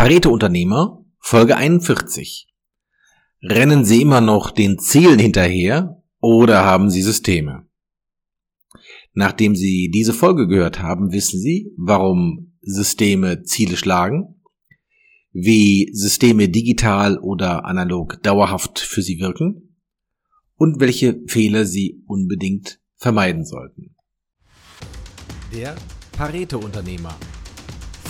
Pareto Unternehmer, Folge 41. Rennen Sie immer noch den Zielen hinterher oder haben Sie Systeme? Nachdem Sie diese Folge gehört haben, wissen Sie, warum Systeme Ziele schlagen, wie Systeme digital oder analog dauerhaft für Sie wirken und welche Fehler Sie unbedingt vermeiden sollten. Der Pareto Unternehmer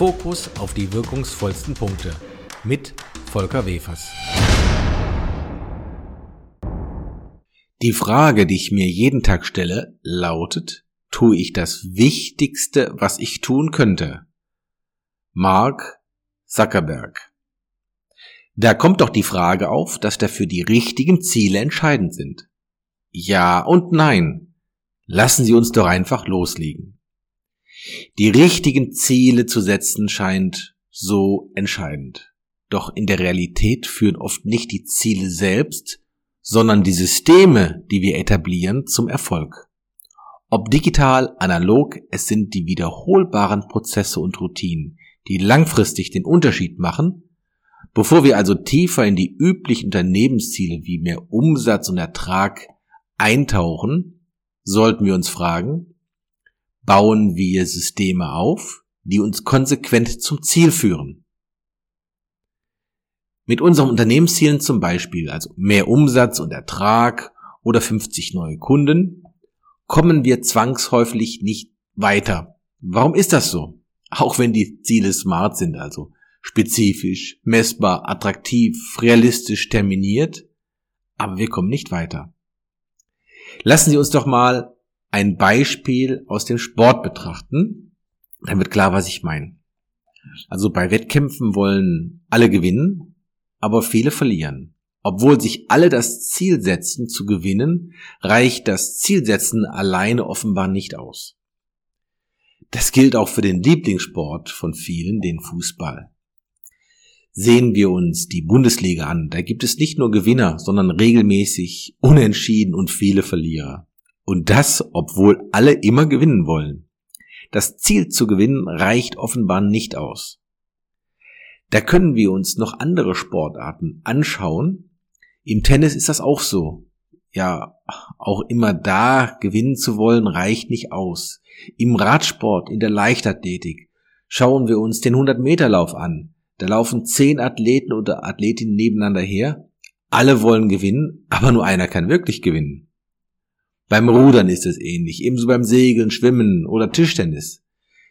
Fokus auf die wirkungsvollsten Punkte mit Volker Wefers. Die Frage, die ich mir jeden Tag stelle, lautet, tue ich das Wichtigste, was ich tun könnte? Mark Zuckerberg. Da kommt doch die Frage auf, dass dafür die richtigen Ziele entscheidend sind. Ja und nein. Lassen Sie uns doch einfach loslegen. Die richtigen Ziele zu setzen scheint so entscheidend. Doch in der Realität führen oft nicht die Ziele selbst, sondern die Systeme, die wir etablieren, zum Erfolg. Ob digital, analog, es sind die wiederholbaren Prozesse und Routinen, die langfristig den Unterschied machen. Bevor wir also tiefer in die üblichen Unternehmensziele wie mehr Umsatz und Ertrag eintauchen, sollten wir uns fragen, bauen wir Systeme auf, die uns konsequent zum Ziel führen. Mit unseren Unternehmenszielen zum Beispiel, also mehr Umsatz und Ertrag oder 50 neue Kunden, kommen wir zwangsläufig nicht weiter. Warum ist das so? Auch wenn die Ziele smart sind, also spezifisch, messbar, attraktiv, realistisch terminiert, aber wir kommen nicht weiter. Lassen Sie uns doch mal ein Beispiel aus dem Sport betrachten, dann wird klar, was ich meine. Also bei Wettkämpfen wollen alle gewinnen, aber viele verlieren. Obwohl sich alle das Ziel setzen zu gewinnen, reicht das Zielsetzen alleine offenbar nicht aus. Das gilt auch für den Lieblingssport von vielen, den Fußball. Sehen wir uns die Bundesliga an, da gibt es nicht nur Gewinner, sondern regelmäßig Unentschieden und viele Verlierer. Und das, obwohl alle immer gewinnen wollen. Das Ziel zu gewinnen reicht offenbar nicht aus. Da können wir uns noch andere Sportarten anschauen. Im Tennis ist das auch so. Ja, auch immer da gewinnen zu wollen reicht nicht aus. Im Radsport, in der Leichtathletik schauen wir uns den 100-Meter-Lauf an. Da laufen zehn Athleten oder Athletinnen nebeneinander her. Alle wollen gewinnen, aber nur einer kann wirklich gewinnen. Beim Rudern ist es ähnlich, ebenso beim Segeln, Schwimmen oder Tischtennis.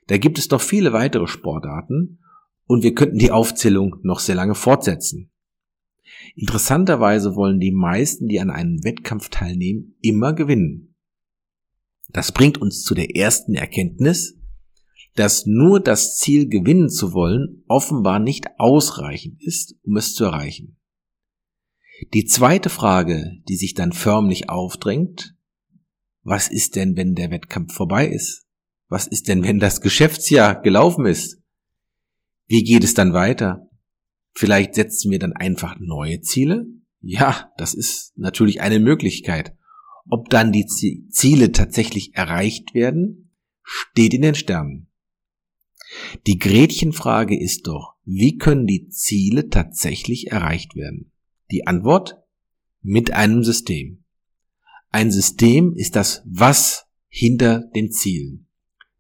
Da gibt es noch viele weitere Sportarten und wir könnten die Aufzählung noch sehr lange fortsetzen. Interessanterweise wollen die meisten, die an einem Wettkampf teilnehmen, immer gewinnen. Das bringt uns zu der ersten Erkenntnis, dass nur das Ziel gewinnen zu wollen offenbar nicht ausreichend ist, um es zu erreichen. Die zweite Frage, die sich dann förmlich aufdrängt, was ist denn, wenn der Wettkampf vorbei ist? Was ist denn, wenn das Geschäftsjahr gelaufen ist? Wie geht es dann weiter? Vielleicht setzen wir dann einfach neue Ziele? Ja, das ist natürlich eine Möglichkeit. Ob dann die Ziele tatsächlich erreicht werden, steht in den Sternen. Die Gretchenfrage ist doch, wie können die Ziele tatsächlich erreicht werden? Die Antwort? Mit einem System. Ein System ist das Was hinter den Zielen.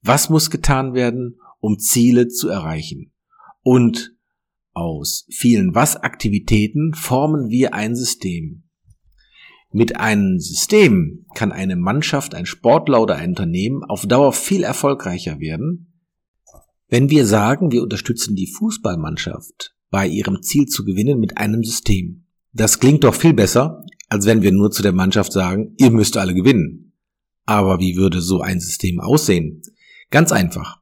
Was muss getan werden, um Ziele zu erreichen? Und aus vielen Was-Aktivitäten formen wir ein System. Mit einem System kann eine Mannschaft, ein Sportler oder ein Unternehmen auf Dauer viel erfolgreicher werden, wenn wir sagen, wir unterstützen die Fußballmannschaft bei ihrem Ziel zu gewinnen mit einem System. Das klingt doch viel besser, als wenn wir nur zu der Mannschaft sagen, ihr müsst alle gewinnen. Aber wie würde so ein System aussehen? Ganz einfach.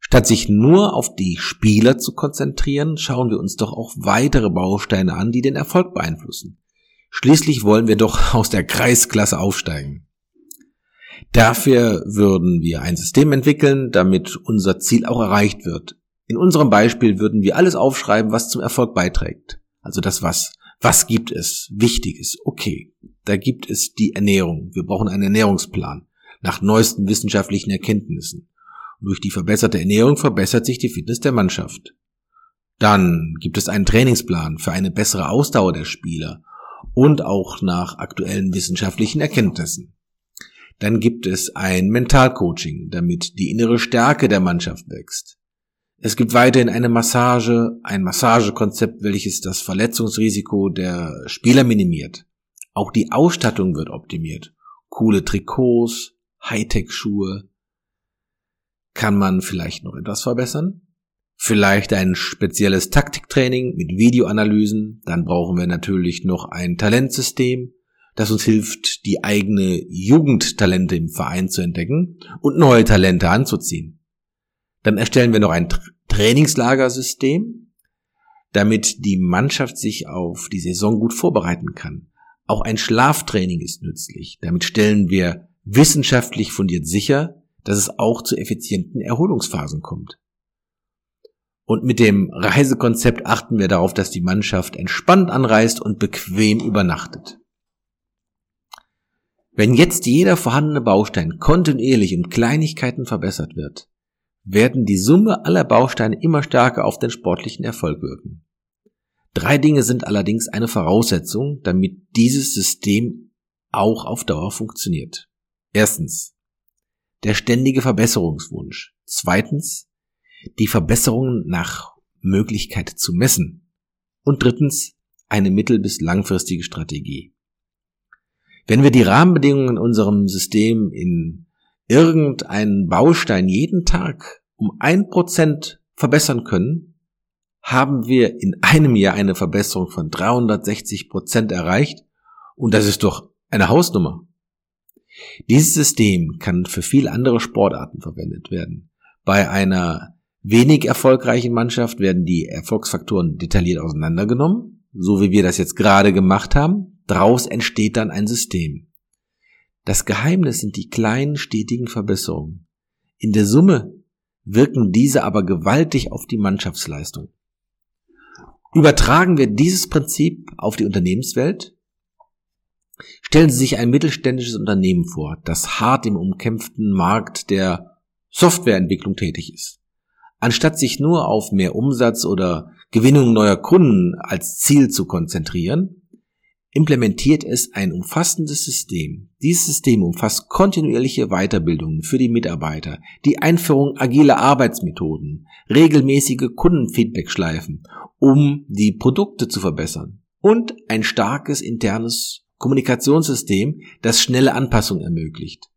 Statt sich nur auf die Spieler zu konzentrieren, schauen wir uns doch auch weitere Bausteine an, die den Erfolg beeinflussen. Schließlich wollen wir doch aus der Kreisklasse aufsteigen. Dafür würden wir ein System entwickeln, damit unser Ziel auch erreicht wird. In unserem Beispiel würden wir alles aufschreiben, was zum Erfolg beiträgt. Also das was. Was gibt es Wichtiges? Okay, da gibt es die Ernährung. Wir brauchen einen Ernährungsplan nach neuesten wissenschaftlichen Erkenntnissen. Und durch die verbesserte Ernährung verbessert sich die Fitness der Mannschaft. Dann gibt es einen Trainingsplan für eine bessere Ausdauer der Spieler und auch nach aktuellen wissenschaftlichen Erkenntnissen. Dann gibt es ein Mentalcoaching, damit die innere Stärke der Mannschaft wächst. Es gibt weiterhin eine Massage, ein Massagekonzept, welches das Verletzungsrisiko der Spieler minimiert. Auch die Ausstattung wird optimiert. Coole Trikots, Hightech-Schuhe. Kann man vielleicht noch etwas verbessern? Vielleicht ein spezielles Taktiktraining mit Videoanalysen. Dann brauchen wir natürlich noch ein Talentsystem, das uns hilft, die eigene Jugendtalente im Verein zu entdecken und neue Talente anzuziehen. Dann erstellen wir noch ein Trainingslagersystem, damit die Mannschaft sich auf die Saison gut vorbereiten kann. Auch ein Schlaftraining ist nützlich. Damit stellen wir wissenschaftlich fundiert sicher, dass es auch zu effizienten Erholungsphasen kommt. Und mit dem Reisekonzept achten wir darauf, dass die Mannschaft entspannt anreist und bequem übernachtet. Wenn jetzt jeder vorhandene Baustein kontinuierlich um Kleinigkeiten verbessert wird, werden die Summe aller Bausteine immer stärker auf den sportlichen Erfolg wirken. Drei Dinge sind allerdings eine Voraussetzung, damit dieses System auch auf Dauer funktioniert. Erstens, der ständige Verbesserungswunsch. Zweitens, die Verbesserungen nach Möglichkeit zu messen. Und drittens, eine mittel- bis langfristige Strategie. Wenn wir die Rahmenbedingungen in unserem System in irgendeinen Baustein jeden Tag um ein Prozent verbessern können, haben wir in einem Jahr eine Verbesserung von 360 Prozent erreicht und das ist doch eine Hausnummer. Dieses System kann für viele andere Sportarten verwendet werden. Bei einer wenig erfolgreichen Mannschaft werden die Erfolgsfaktoren detailliert auseinandergenommen, so wie wir das jetzt gerade gemacht haben. Daraus entsteht dann ein System. Das Geheimnis sind die kleinen stetigen Verbesserungen. In der Summe wirken diese aber gewaltig auf die Mannschaftsleistung. Übertragen wir dieses Prinzip auf die Unternehmenswelt, stellen Sie sich ein mittelständisches Unternehmen vor, das hart im umkämpften Markt der Softwareentwicklung tätig ist. Anstatt sich nur auf mehr Umsatz oder Gewinnung neuer Kunden als Ziel zu konzentrieren, implementiert es ein umfassendes System. Dieses System umfasst kontinuierliche Weiterbildungen für die Mitarbeiter, die Einführung agiler Arbeitsmethoden, regelmäßige Kundenfeedback-Schleifen, um die Produkte zu verbessern und ein starkes internes Kommunikationssystem, das schnelle Anpassungen ermöglicht.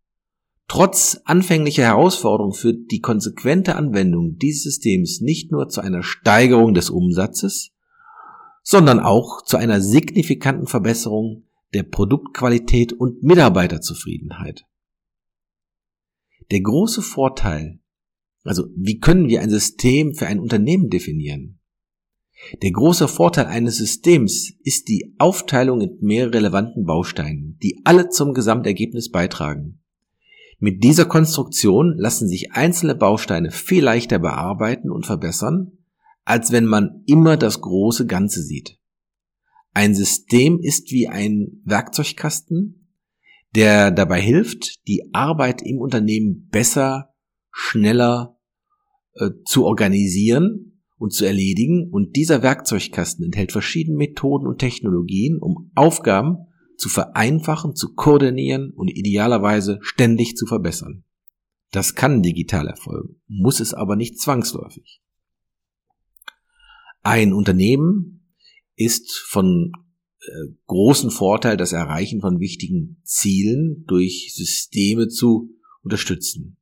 Trotz anfänglicher Herausforderungen führt die konsequente Anwendung dieses Systems nicht nur zu einer Steigerung des Umsatzes, sondern auch zu einer signifikanten Verbesserung der Produktqualität und Mitarbeiterzufriedenheit. Der große Vorteil, also wie können wir ein System für ein Unternehmen definieren? Der große Vorteil eines Systems ist die Aufteilung in mehr relevanten Bausteinen, die alle zum Gesamtergebnis beitragen. Mit dieser Konstruktion lassen sich einzelne Bausteine viel leichter bearbeiten und verbessern, als wenn man immer das große Ganze sieht. Ein System ist wie ein Werkzeugkasten, der dabei hilft, die Arbeit im Unternehmen besser, schneller äh, zu organisieren und zu erledigen. Und dieser Werkzeugkasten enthält verschiedene Methoden und Technologien, um Aufgaben zu vereinfachen, zu koordinieren und idealerweise ständig zu verbessern. Das kann digital erfolgen, muss es aber nicht zwangsläufig. Ein Unternehmen ist von äh, großen Vorteil das Erreichen von wichtigen Zielen durch Systeme zu unterstützen.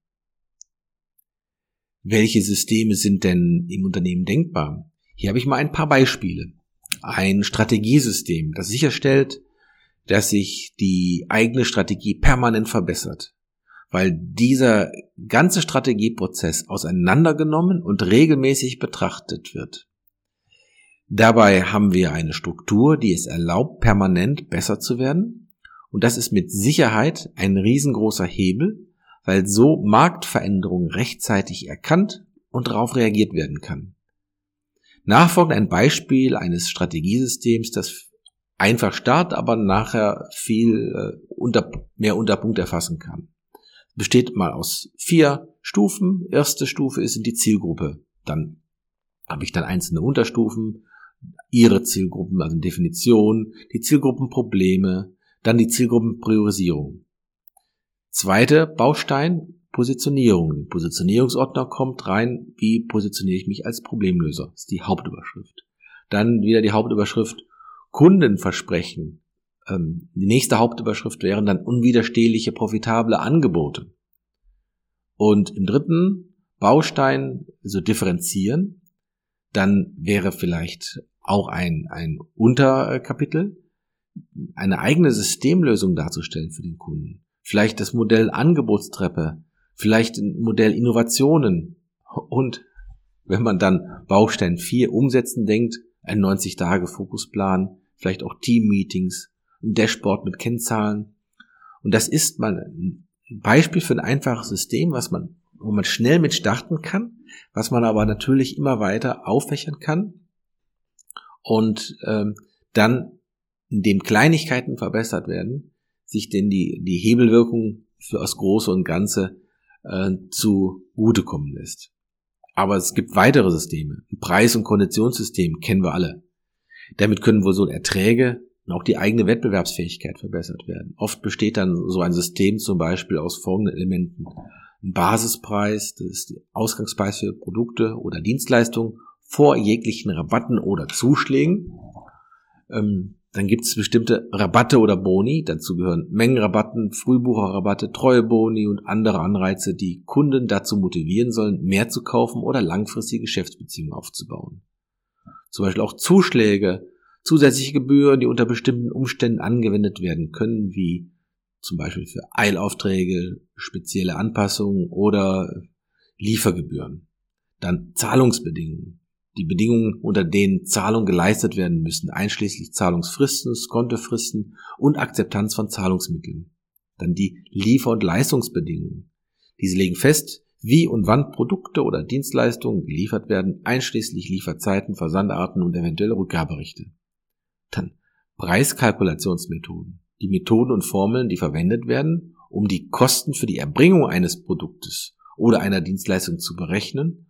Welche Systeme sind denn im Unternehmen denkbar? Hier habe ich mal ein paar Beispiele. Ein Strategiesystem, das sicherstellt, dass sich die eigene Strategie permanent verbessert, weil dieser ganze Strategieprozess auseinandergenommen und regelmäßig betrachtet wird. Dabei haben wir eine Struktur, die es erlaubt, permanent besser zu werden. Und das ist mit Sicherheit ein riesengroßer Hebel, weil so Marktveränderungen rechtzeitig erkannt und darauf reagiert werden kann. Nachfolgend ein Beispiel eines Strategiesystems, das einfach startet, aber nachher viel äh, unter, mehr Unterpunkt erfassen kann. Besteht mal aus vier Stufen. Erste Stufe ist die Zielgruppe. Dann habe ich dann einzelne Unterstufen, ihre Zielgruppen, also Definition, die Zielgruppenprobleme, dann die Zielgruppenpriorisierung. Zweiter Baustein, Positionierung. Positionierungsordner kommt rein, wie positioniere ich mich als Problemlöser. Das ist die Hauptüberschrift. Dann wieder die Hauptüberschrift Kundenversprechen. Ähm, die nächste Hauptüberschrift wären dann unwiderstehliche, profitable Angebote. Und im dritten Baustein, also differenzieren, dann wäre vielleicht auch ein, ein Unterkapitel, eine eigene Systemlösung darzustellen für den Kunden. Vielleicht das Modell Angebotstreppe, vielleicht ein Modell Innovationen und wenn man dann Baustein 4 umsetzen denkt, ein 90-Tage-Fokusplan, vielleicht auch Team-Meetings, ein Dashboard mit Kennzahlen. Und das ist mal ein Beispiel für ein einfaches System, was man, wo man schnell mit starten kann, was man aber natürlich immer weiter auffächern kann und ähm, dann, indem Kleinigkeiten verbessert werden, sich denn die, die Hebelwirkung für das Große und Ganze äh, zugutekommen lässt. Aber es gibt weitere Systeme. Preis- und Konditionssystem kennen wir alle. Damit können wohl so Erträge und auch die eigene Wettbewerbsfähigkeit verbessert werden. Oft besteht dann so ein System zum Beispiel aus folgenden Elementen. Ein Basispreis, das ist der Ausgangspreis für Produkte oder Dienstleistungen vor jeglichen Rabatten oder Zuschlägen. Ähm, dann gibt es bestimmte Rabatte oder Boni. Dazu gehören Mengenrabatten, Frühbucherrabatte, Treueboni und andere Anreize, die Kunden dazu motivieren sollen, mehr zu kaufen oder langfristige Geschäftsbeziehungen aufzubauen. Zum Beispiel auch Zuschläge, zusätzliche Gebühren, die unter bestimmten Umständen angewendet werden können, wie zum Beispiel für Eilaufträge, spezielle Anpassungen oder Liefergebühren. Dann Zahlungsbedingungen die Bedingungen, unter denen Zahlungen geleistet werden müssen, einschließlich Zahlungsfristen, Skontofristen und Akzeptanz von Zahlungsmitteln. Dann die Liefer- und Leistungsbedingungen. Diese legen fest, wie und wann Produkte oder Dienstleistungen geliefert werden, einschließlich Lieferzeiten, Versandarten und eventuelle Rückgaberechte. Dann Preiskalkulationsmethoden. Die Methoden und Formeln, die verwendet werden, um die Kosten für die Erbringung eines Produktes oder einer Dienstleistung zu berechnen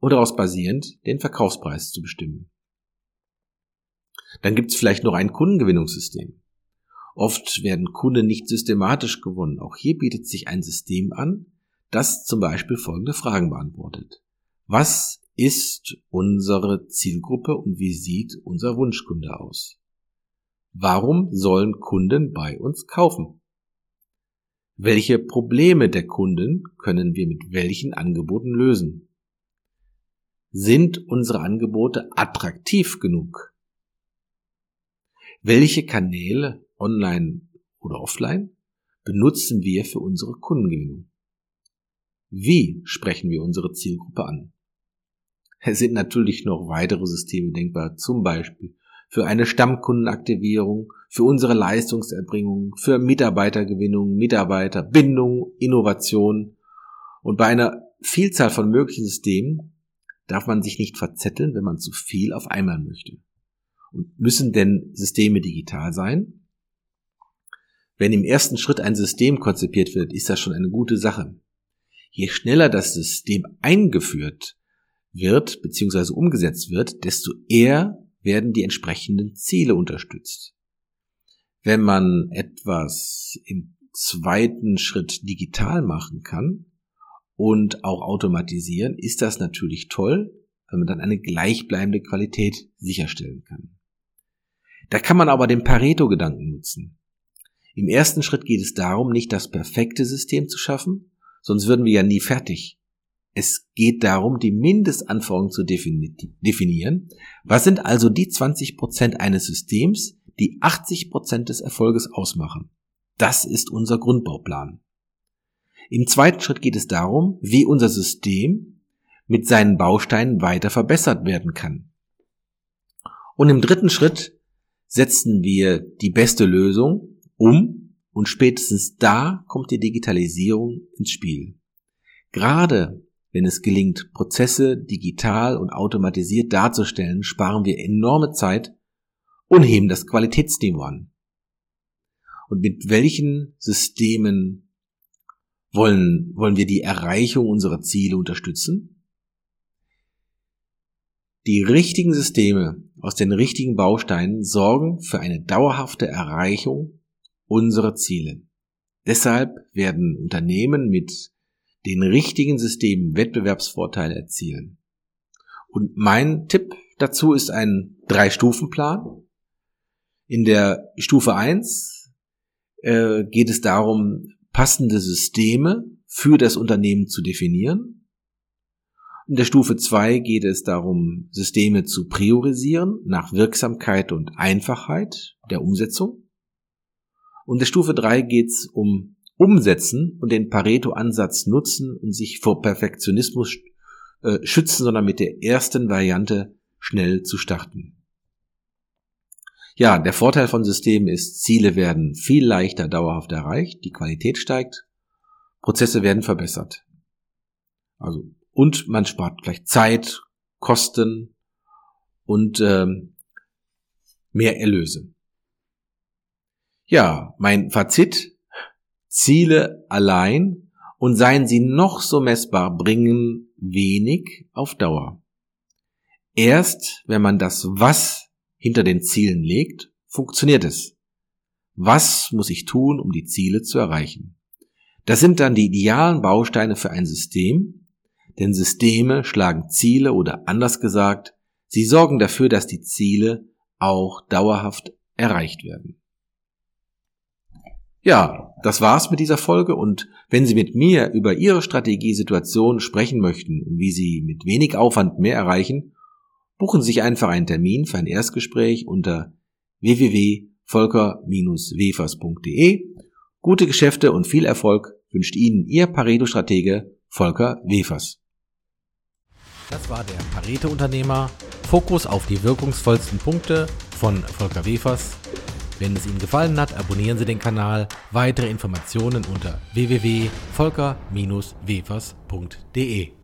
und daraus basierend den Verkaufspreis zu bestimmen. Dann gibt es vielleicht noch ein Kundengewinnungssystem. Oft werden Kunden nicht systematisch gewonnen. Auch hier bietet sich ein System an, das zum Beispiel folgende Fragen beantwortet. Was ist unsere Zielgruppe und wie sieht unser Wunschkunde aus? Warum sollen Kunden bei uns kaufen? Welche Probleme der Kunden können wir mit welchen Angeboten lösen? Sind unsere Angebote attraktiv genug? Welche Kanäle, online oder offline, benutzen wir für unsere Kundengewinnung? Wie sprechen wir unsere Zielgruppe an? Es sind natürlich noch weitere Systeme denkbar, zum Beispiel für eine Stammkundenaktivierung, für unsere Leistungserbringung, für Mitarbeitergewinnung, Mitarbeiterbindung, Innovation. Und bei einer Vielzahl von möglichen Systemen darf man sich nicht verzetteln, wenn man zu viel auf einmal möchte. Und müssen denn Systeme digital sein? Wenn im ersten Schritt ein System konzipiert wird, ist das schon eine gute Sache. Je schneller das System eingeführt wird bzw. umgesetzt wird, desto eher werden die entsprechenden Ziele unterstützt. Wenn man etwas im zweiten Schritt digital machen kann, und auch automatisieren, ist das natürlich toll, wenn man dann eine gleichbleibende Qualität sicherstellen kann. Da kann man aber den Pareto-Gedanken nutzen. Im ersten Schritt geht es darum, nicht das perfekte System zu schaffen, sonst würden wir ja nie fertig. Es geht darum, die Mindestanforderungen zu definieren. Was sind also die 20% eines Systems, die 80% des Erfolges ausmachen? Das ist unser Grundbauplan. Im zweiten Schritt geht es darum, wie unser System mit seinen Bausteinen weiter verbessert werden kann. Und im dritten Schritt setzen wir die beste Lösung um und spätestens da kommt die Digitalisierung ins Spiel. Gerade wenn es gelingt, Prozesse digital und automatisiert darzustellen, sparen wir enorme Zeit und heben das Qualitätsniveau an. Und mit welchen Systemen wollen, wollen wir die Erreichung unserer Ziele unterstützen? Die richtigen Systeme aus den richtigen Bausteinen sorgen für eine dauerhafte Erreichung unserer Ziele. Deshalb werden Unternehmen mit den richtigen Systemen Wettbewerbsvorteile erzielen. Und mein Tipp dazu ist ein Drei-Stufen-Plan. In der Stufe 1 äh, geht es darum, passende Systeme für das Unternehmen zu definieren. In der Stufe 2 geht es darum, Systeme zu priorisieren nach Wirksamkeit und Einfachheit der Umsetzung. Und der Stufe 3 geht es um Umsetzen und den Pareto-Ansatz nutzen und sich vor Perfektionismus äh, schützen, sondern mit der ersten Variante schnell zu starten. Ja, der Vorteil von Systemen ist, Ziele werden viel leichter dauerhaft erreicht, die Qualität steigt, Prozesse werden verbessert. Also und man spart vielleicht Zeit, Kosten und ähm, mehr Erlöse. Ja, mein Fazit, Ziele allein und seien sie noch so messbar, bringen wenig auf Dauer. Erst wenn man das Was hinter den Zielen legt, funktioniert es. Was muss ich tun, um die Ziele zu erreichen? Das sind dann die idealen Bausteine für ein System, denn Systeme schlagen Ziele oder anders gesagt, sie sorgen dafür, dass die Ziele auch dauerhaft erreicht werden. Ja, das war's mit dieser Folge und wenn Sie mit mir über Ihre Strategiesituation sprechen möchten und wie Sie mit wenig Aufwand mehr erreichen, buchen Sie sich einfach einen Termin für ein Erstgespräch unter www.volker-wefers.de. Gute Geschäfte und viel Erfolg wünscht Ihnen Ihr Pareto-Stratege Volker Wefers. Das war der Pareto-Unternehmer. Fokus auf die wirkungsvollsten Punkte von Volker Wefers. Wenn es Ihnen gefallen hat, abonnieren Sie den Kanal. Weitere Informationen unter www.volker-wefers.de.